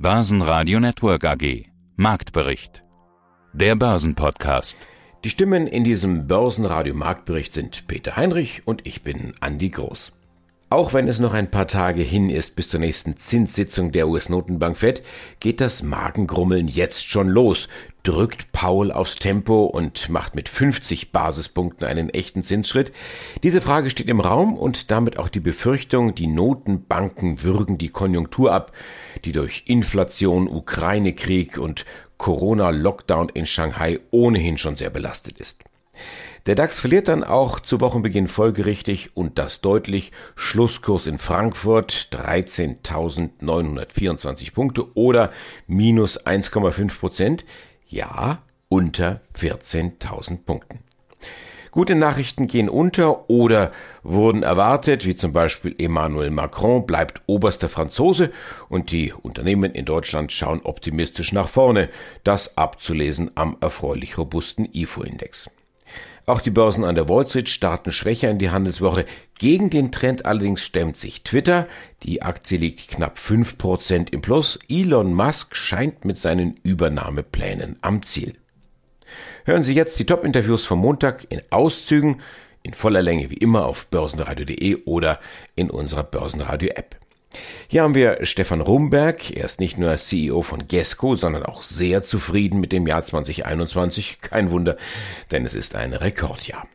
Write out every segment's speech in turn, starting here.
Börsenradio Network AG. Marktbericht. Der Börsenpodcast. Die Stimmen in diesem Börsenradio Marktbericht sind Peter Heinrich und ich bin Andi Groß. Auch wenn es noch ein paar Tage hin ist bis zur nächsten Zinssitzung der US-Notenbank Fed, geht das Magengrummeln jetzt schon los. Drückt Paul aufs Tempo und macht mit 50 Basispunkten einen echten Zinsschritt? Diese Frage steht im Raum und damit auch die Befürchtung, die Notenbanken würgen die Konjunktur ab, die durch Inflation, Ukraine-Krieg und Corona-Lockdown in Shanghai ohnehin schon sehr belastet ist. Der DAX verliert dann auch zu Wochenbeginn folgerichtig und das deutlich. Schlusskurs in Frankfurt 13.924 Punkte oder minus 1,5 Prozent. Ja, unter 14.000 Punkten. Gute Nachrichten gehen unter oder wurden erwartet, wie zum Beispiel Emmanuel Macron bleibt oberster Franzose und die Unternehmen in Deutschland schauen optimistisch nach vorne, das abzulesen am erfreulich robusten IFO-Index. Auch die Börsen an der Wall Street starten schwächer in die Handelswoche. Gegen den Trend allerdings stemmt sich Twitter. Die Aktie liegt knapp 5% im Plus. Elon Musk scheint mit seinen Übernahmeplänen am Ziel. Hören Sie jetzt die Top-Interviews vom Montag in Auszügen, in voller Länge wie immer auf börsenradio.de oder in unserer Börsenradio-App. Hier haben wir Stefan Rumberg. Er ist nicht nur CEO von Gesco, sondern auch sehr zufrieden mit dem Jahr 2021. Kein Wunder, denn es ist ein Rekordjahr.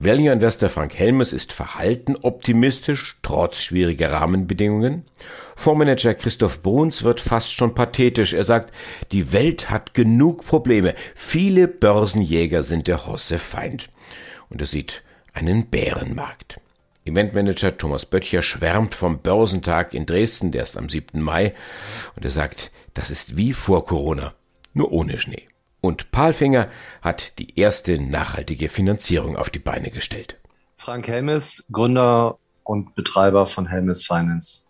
Value Investor Frank Helmes ist verhalten optimistisch, trotz schwieriger Rahmenbedingungen. Fondsmanager Christoph Bruns wird fast schon pathetisch. Er sagt, die Welt hat genug Probleme. Viele Börsenjäger sind der Hosse Feind. Und er sieht einen Bärenmarkt. Eventmanager Thomas Böttcher schwärmt vom Börsentag in Dresden, der ist am 7. Mai, und er sagt, das ist wie vor Corona, nur ohne Schnee. Und Palfinger hat die erste nachhaltige Finanzierung auf die Beine gestellt. Frank Helmes, Gründer und Betreiber von Helmes Finance.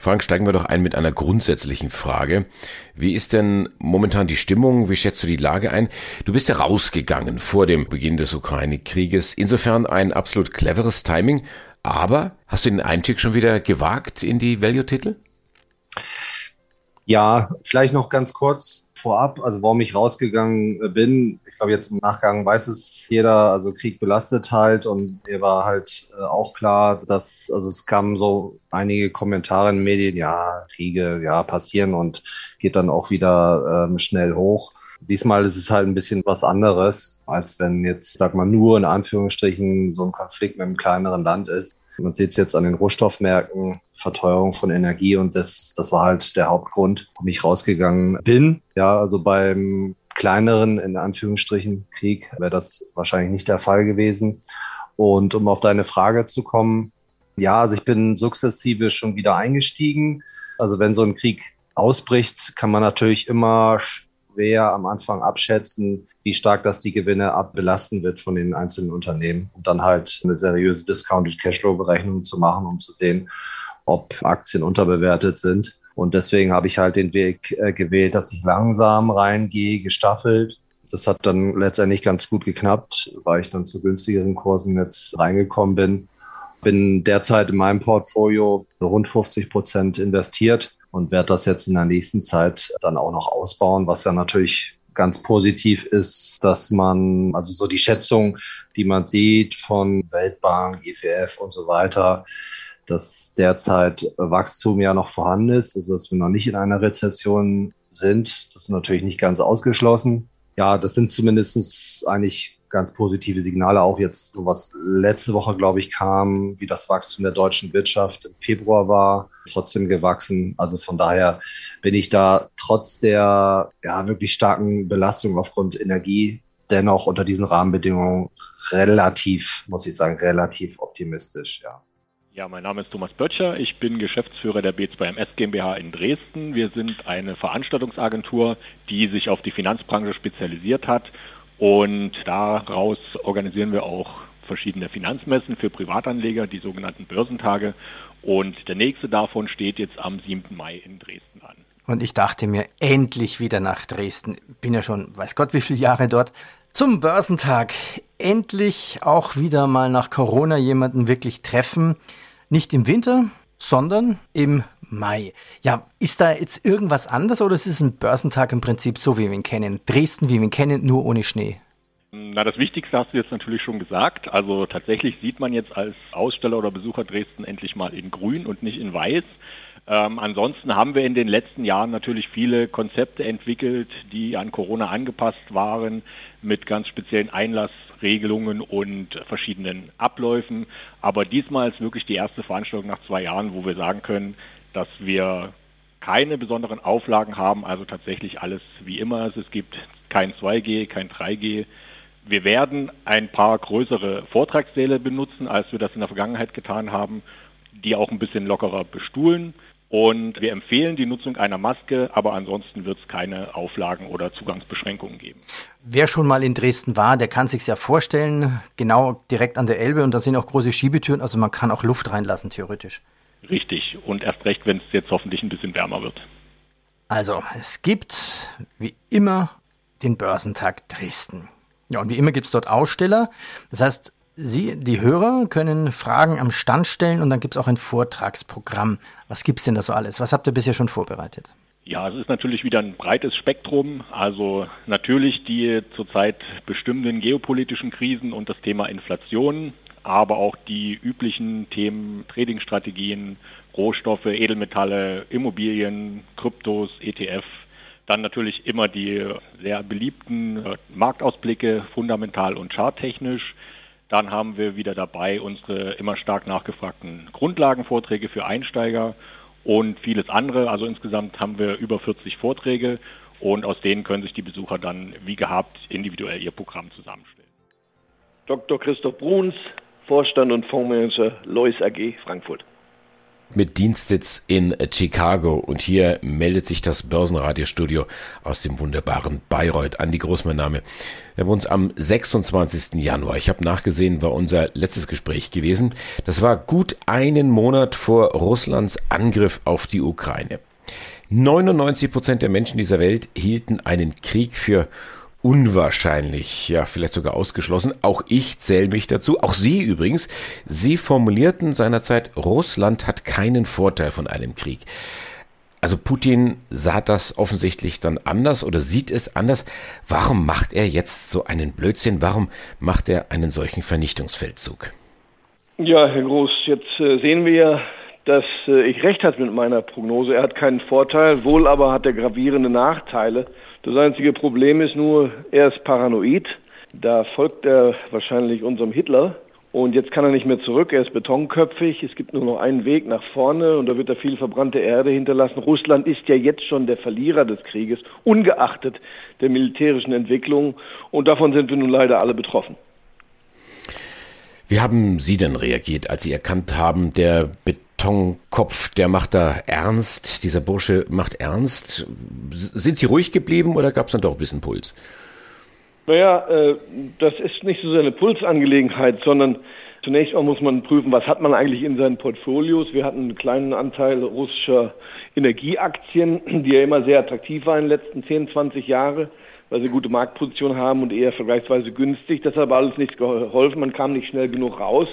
Frank, steigen wir doch ein mit einer grundsätzlichen Frage. Wie ist denn momentan die Stimmung? Wie schätzt du die Lage ein? Du bist ja rausgegangen vor dem Beginn des Ukraine-Krieges. Insofern ein absolut cleveres Timing. Aber hast du den Einstieg schon wieder gewagt in die Value-Titel? Ja, vielleicht noch ganz kurz vorab, also warum ich rausgegangen äh, bin. Ich glaube, jetzt im Nachgang weiß es jeder, also Krieg belastet halt und mir war halt äh, auch klar, dass, also es kamen so einige Kommentare in den Medien, ja, Kriege, ja, passieren und geht dann auch wieder ähm, schnell hoch. Diesmal ist es halt ein bisschen was anderes, als wenn jetzt, sag mal, nur in Anführungsstrichen so ein Konflikt mit einem kleineren Land ist. Man sieht es jetzt an den Rohstoffmärkten, Verteuerung von Energie und das, das war halt der Hauptgrund, warum ich rausgegangen bin. Ja, also beim kleineren, in Anführungsstrichen, Krieg wäre das wahrscheinlich nicht der Fall gewesen. Und um auf deine Frage zu kommen, ja, also ich bin sukzessive schon wieder eingestiegen. Also wenn so ein Krieg ausbricht, kann man natürlich immer schwer am Anfang abschätzen, wie stark das die Gewinne abbelasten wird von den einzelnen Unternehmen und dann halt eine seriöse Discounted Cashflow-Berechnung zu machen, um zu sehen, ob Aktien unterbewertet sind. Und deswegen habe ich halt den Weg äh, gewählt, dass ich langsam reingehe, gestaffelt. Das hat dann letztendlich ganz gut geknappt, weil ich dann zu günstigeren Kursen jetzt reingekommen bin. Bin derzeit in meinem Portfolio rund 50 Prozent investiert und werde das jetzt in der nächsten Zeit dann auch noch ausbauen, was ja natürlich ganz positiv ist, dass man, also so die Schätzung, die man sieht von Weltbank, IFF und so weiter, dass derzeit Wachstum ja noch vorhanden ist, also dass wir noch nicht in einer Rezession sind. Das ist natürlich nicht ganz ausgeschlossen. Ja, das sind zumindest eigentlich ganz positive Signale. Auch jetzt, was letzte Woche, glaube ich, kam, wie das Wachstum der deutschen Wirtschaft im Februar war, trotzdem gewachsen. Also von daher bin ich da trotz der ja, wirklich starken Belastung aufgrund Energie dennoch unter diesen Rahmenbedingungen relativ, muss ich sagen, relativ optimistisch, ja. Ja, mein Name ist Thomas Böttcher. Ich bin Geschäftsführer der B2MS GmbH in Dresden. Wir sind eine Veranstaltungsagentur, die sich auf die Finanzbranche spezialisiert hat und daraus organisieren wir auch verschiedene Finanzmessen für Privatanleger, die sogenannten Börsentage. Und der nächste davon steht jetzt am 7. Mai in Dresden an. Und ich dachte mir, endlich wieder nach Dresden. Bin ja schon, weiß Gott, wie viele Jahre dort. Zum Börsentag. Endlich auch wieder mal nach Corona jemanden wirklich treffen. Nicht im Winter, sondern im Mai. Ja, ist da jetzt irgendwas anders oder ist es ein Börsentag im Prinzip so, wie wir ihn kennen? Dresden, wie wir ihn kennen, nur ohne Schnee? Na, das Wichtigste hast du jetzt natürlich schon gesagt. Also tatsächlich sieht man jetzt als Aussteller oder Besucher Dresden endlich mal in Grün und nicht in Weiß. Ähm, ansonsten haben wir in den letzten Jahren natürlich viele Konzepte entwickelt, die an Corona angepasst waren, mit ganz speziellen Einlassregelungen und verschiedenen Abläufen. Aber diesmal ist wirklich die erste Veranstaltung nach zwei Jahren, wo wir sagen können, dass wir keine besonderen Auflagen haben, also tatsächlich alles wie immer. Es gibt kein 2G, kein 3G. Wir werden ein paar größere Vortragssäle benutzen, als wir das in der Vergangenheit getan haben, die auch ein bisschen lockerer bestuhlen. Und wir empfehlen die Nutzung einer Maske, aber ansonsten wird es keine Auflagen oder Zugangsbeschränkungen geben. Wer schon mal in Dresden war, der kann sich ja vorstellen, genau direkt an der Elbe und da sind auch große Schiebetüren, also man kann auch Luft reinlassen, theoretisch. Richtig, und erst recht, wenn es jetzt hoffentlich ein bisschen wärmer wird. Also, es gibt wie immer den Börsentag Dresden. Ja, und wie immer gibt es dort Aussteller. Das heißt, Sie, die Hörer, können Fragen am Stand stellen und dann gibt es auch ein Vortragsprogramm. Was gibt es denn da so alles? Was habt ihr bisher schon vorbereitet? Ja, es ist natürlich wieder ein breites Spektrum. Also natürlich die zurzeit bestimmenden geopolitischen Krisen und das Thema Inflation, aber auch die üblichen Themen Tradingstrategien, Rohstoffe, Edelmetalle, Immobilien, Kryptos, ETF. Dann natürlich immer die sehr beliebten Marktausblicke, fundamental und charttechnisch. Dann haben wir wieder dabei unsere immer stark nachgefragten Grundlagenvorträge für Einsteiger und vieles andere. Also insgesamt haben wir über 40 Vorträge und aus denen können sich die Besucher dann wie gehabt individuell ihr Programm zusammenstellen. Dr. Christoph Bruns, Vorstand und Fondsmanager Lois AG Frankfurt mit Dienstsitz in Chicago. Und hier meldet sich das Börsenradiostudio aus dem wunderbaren Bayreuth. Andi Groß, mein Name. Wir haben uns am 26. Januar, ich habe nachgesehen, war unser letztes Gespräch gewesen. Das war gut einen Monat vor Russlands Angriff auf die Ukraine. 99 Prozent der Menschen dieser Welt hielten einen Krieg für unwahrscheinlich, ja vielleicht sogar ausgeschlossen. Auch ich zähle mich dazu, auch Sie übrigens. Sie formulierten seinerzeit, Russland hat keinen Vorteil von einem Krieg. Also Putin sah das offensichtlich dann anders oder sieht es anders. Warum macht er jetzt so einen Blödsinn? Warum macht er einen solchen Vernichtungsfeldzug? Ja, Herr Groß, jetzt äh, sehen wir ja, dass äh, ich recht hatte mit meiner Prognose. Er hat keinen Vorteil, wohl aber hat er gravierende Nachteile. Das einzige Problem ist nur, er ist paranoid. Da folgt er wahrscheinlich unserem Hitler. Und jetzt kann er nicht mehr zurück. Er ist betonköpfig. Es gibt nur noch einen Weg nach vorne und da wird er viel verbrannte Erde hinterlassen. Russland ist ja jetzt schon der Verlierer des Krieges, ungeachtet der militärischen Entwicklung. Und davon sind wir nun leider alle betroffen. Wie haben Sie denn reagiert, als Sie erkannt haben, der Betonkopf, der macht da ernst, dieser Bursche macht ernst. Sind Sie ruhig geblieben oder gab es dann doch ein bisschen Puls? Naja, äh, das ist nicht so eine Pulsangelegenheit, sondern zunächst mal muss man prüfen, was hat man eigentlich in seinen Portfolios. Wir hatten einen kleinen Anteil russischer Energieaktien, die ja immer sehr attraktiv waren in den letzten 10, 20 Jahren, weil sie gute Marktposition haben und eher vergleichsweise günstig. Das hat aber alles nichts geholfen, man kam nicht schnell genug raus.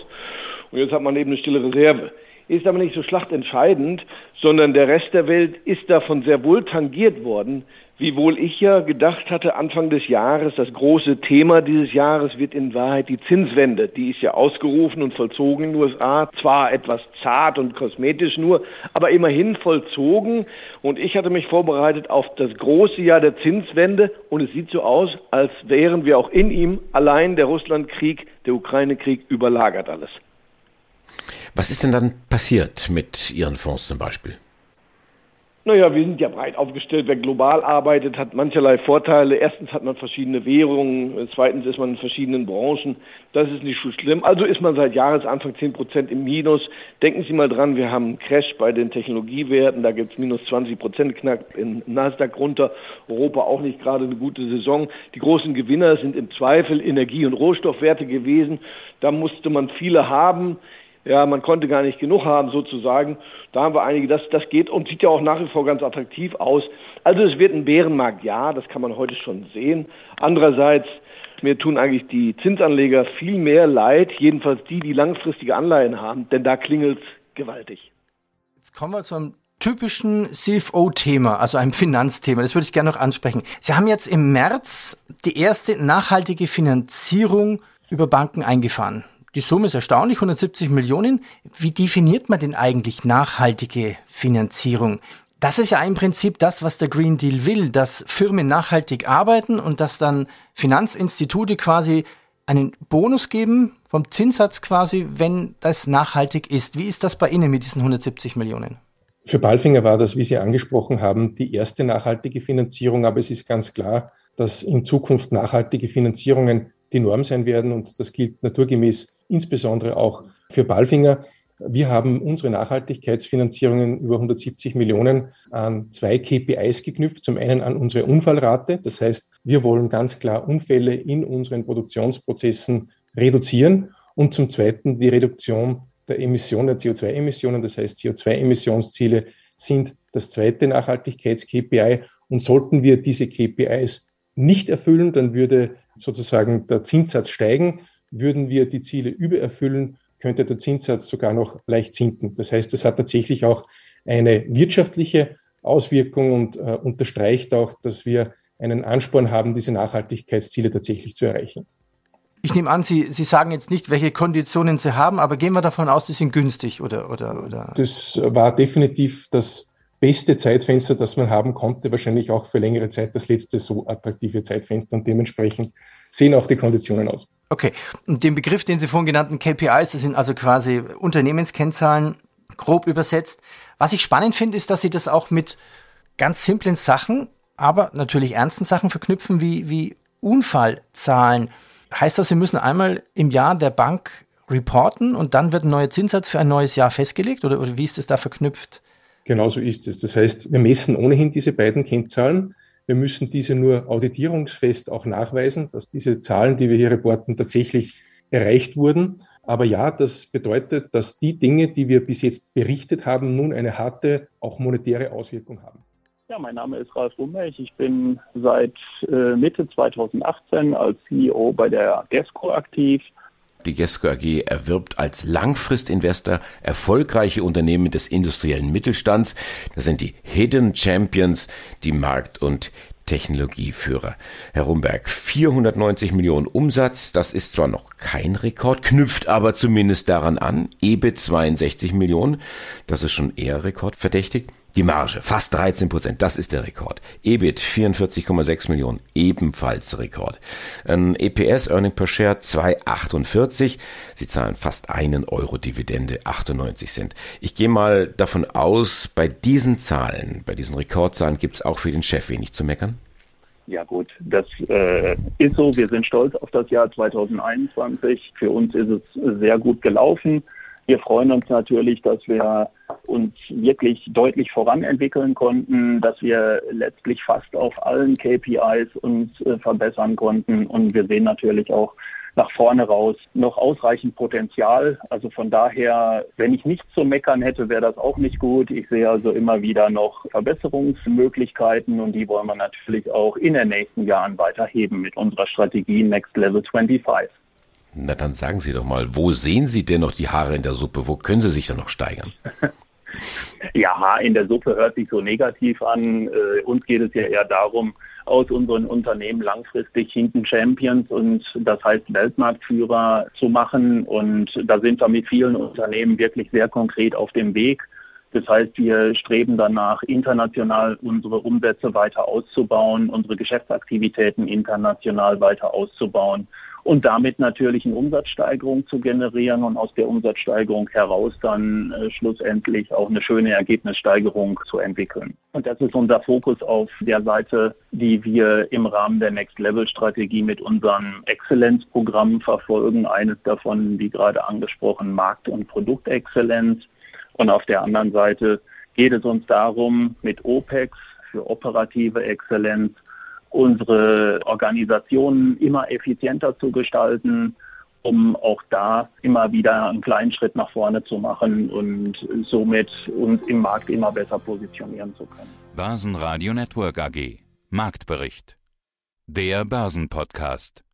Und jetzt hat man eben eine stille Reserve ist aber nicht so schlachtentscheidend, sondern der Rest der Welt ist davon sehr wohl tangiert worden, wiewohl ich ja gedacht hatte, Anfang des Jahres, das große Thema dieses Jahres wird in Wahrheit die Zinswende. Die ist ja ausgerufen und vollzogen in den USA, zwar etwas zart und kosmetisch nur, aber immerhin vollzogen. Und ich hatte mich vorbereitet auf das große Jahr der Zinswende und es sieht so aus, als wären wir auch in ihm allein der Russlandkrieg, der Ukraine-Krieg überlagert alles. Was ist denn dann passiert mit Ihren Fonds zum Beispiel? Naja, wir sind ja breit aufgestellt. Wer global arbeitet, hat mancherlei Vorteile. Erstens hat man verschiedene Währungen, zweitens ist man in verschiedenen Branchen. Das ist nicht so schlimm. Also ist man seit Jahresanfang 10 Prozent im Minus. Denken Sie mal dran, wir haben einen Crash bei den Technologiewerten. Da gibt es minus 20 Prozent knapp in Nasdaq runter. Europa auch nicht gerade eine gute Saison. Die großen Gewinner sind im Zweifel Energie- und Rohstoffwerte gewesen. Da musste man viele haben. Ja, man konnte gar nicht genug haben sozusagen. Da haben wir einige, das, das geht und sieht ja auch nach wie vor ganz attraktiv aus. Also es wird ein Bärenmarkt, ja, das kann man heute schon sehen. Andererseits, mir tun eigentlich die Zinsanleger viel mehr leid, jedenfalls die, die langfristige Anleihen haben, denn da klingelt gewaltig. Jetzt kommen wir zu einem typischen CFO-Thema, also einem Finanzthema. Das würde ich gerne noch ansprechen. Sie haben jetzt im März die erste nachhaltige Finanzierung über Banken eingefahren. Die Summe ist erstaunlich, 170 Millionen. Wie definiert man denn eigentlich nachhaltige Finanzierung? Das ist ja im Prinzip das, was der Green Deal will, dass Firmen nachhaltig arbeiten und dass dann Finanzinstitute quasi einen Bonus geben vom Zinssatz quasi, wenn das nachhaltig ist. Wie ist das bei Ihnen mit diesen 170 Millionen? Für Balfinger war das, wie Sie angesprochen haben, die erste nachhaltige Finanzierung, aber es ist ganz klar, dass in Zukunft nachhaltige Finanzierungen die Norm sein werden und das gilt naturgemäß insbesondere auch für Balfinger. Wir haben unsere Nachhaltigkeitsfinanzierungen über 170 Millionen an zwei KPIs geknüpft. Zum einen an unsere Unfallrate. Das heißt, wir wollen ganz klar Unfälle in unseren Produktionsprozessen reduzieren und zum zweiten die Reduktion der Emissionen, der CO2-Emissionen. Das heißt, CO2-Emissionsziele sind das zweite Nachhaltigkeits-KPI. Und sollten wir diese KPIs nicht erfüllen, dann würde sozusagen der Zinssatz steigen. Würden wir die Ziele übererfüllen, könnte der Zinssatz sogar noch leicht sinken. Das heißt, das hat tatsächlich auch eine wirtschaftliche Auswirkung und äh, unterstreicht auch, dass wir einen Ansporn haben, diese Nachhaltigkeitsziele tatsächlich zu erreichen. Ich nehme an, Sie, Sie sagen jetzt nicht, welche Konditionen Sie haben, aber gehen wir davon aus, die sind günstig oder, oder, oder? Das war definitiv das beste Zeitfenster, das man haben konnte, wahrscheinlich auch für längere Zeit das letzte so attraktive Zeitfenster und dementsprechend sehen auch die Konditionen aus. Okay, und den Begriff, den Sie vorhin genannten KPIs, das sind also quasi Unternehmenskennzahlen, grob übersetzt. Was ich spannend finde, ist, dass Sie das auch mit ganz simplen Sachen, aber natürlich ernsten Sachen verknüpfen, wie, wie Unfallzahlen. Heißt das, Sie müssen einmal im Jahr der Bank reporten und dann wird ein neuer Zinssatz für ein neues Jahr festgelegt oder, oder wie ist es da verknüpft? Genau so ist es. Das heißt, wir messen ohnehin diese beiden Kennzahlen. Wir müssen diese nur auditierungsfest auch nachweisen, dass diese Zahlen, die wir hier reporten, tatsächlich erreicht wurden. Aber ja, das bedeutet, dass die Dinge, die wir bis jetzt berichtet haben, nun eine harte, auch monetäre Auswirkung haben. Ja, mein Name ist Ralf Rummech. Ich bin seit äh, Mitte 2018 als CEO bei der GESCO aktiv. Die GESCO AG erwirbt als Langfristinvestor erfolgreiche Unternehmen des industriellen Mittelstands. Das sind die Hidden Champions, die Markt- und Technologieführer. Herr Rumberg, 490 Millionen Umsatz, das ist zwar noch kein Rekord, knüpft aber zumindest daran an. EBIT 62 Millionen, das ist schon eher rekordverdächtig. Die Marge, fast 13 Prozent, das ist der Rekord. EBIT 44,6 Millionen, ebenfalls Rekord. Ein EPS, Earning per Share 2,48. Sie zahlen fast einen Euro Dividende, 98 Cent. Ich gehe mal davon aus, bei diesen Zahlen, bei diesen Rekordzahlen gibt es auch für den Chef wenig zu meckern. Ja gut, das äh, ist so. Wir sind stolz auf das Jahr 2021. Für uns ist es sehr gut gelaufen. Wir freuen uns natürlich, dass wir uns wirklich deutlich voranentwickeln konnten, dass wir letztlich fast auf allen KPIs uns äh, verbessern konnten. Und wir sehen natürlich auch nach vorne raus noch ausreichend Potenzial. Also von daher, wenn ich nichts zu meckern hätte, wäre das auch nicht gut. Ich sehe also immer wieder noch Verbesserungsmöglichkeiten und die wollen wir natürlich auch in den nächsten Jahren weiterheben mit unserer Strategie Next Level 25. Na, dann sagen Sie doch mal, wo sehen Sie denn noch die Haare in der Suppe? Wo können Sie sich da noch steigern? ja, Haar in der Suppe hört sich so negativ an. Äh, uns geht es ja eher darum, aus unseren Unternehmen langfristig Hinten Champions und das heißt Weltmarktführer zu machen. Und da sind wir mit vielen Unternehmen wirklich sehr konkret auf dem Weg. Das heißt, wir streben danach, international unsere Umsätze weiter auszubauen, unsere Geschäftsaktivitäten international weiter auszubauen und damit natürlich eine Umsatzsteigerung zu generieren und aus der Umsatzsteigerung heraus dann äh, schlussendlich auch eine schöne Ergebnissteigerung zu entwickeln. Und das ist unser Fokus auf der Seite, die wir im Rahmen der Next Level Strategie mit unserem Exzellenzprogramm verfolgen. Eines davon, wie gerade angesprochen, Markt- und Produktexzellenz. Und auf der anderen Seite geht es uns darum, mit OPEX für operative Exzellenz unsere Organisationen immer effizienter zu gestalten, um auch da immer wieder einen kleinen Schritt nach vorne zu machen und somit uns im Markt immer besser positionieren zu können. Börsenradio Network AG Marktbericht. Der Börsenpodcast.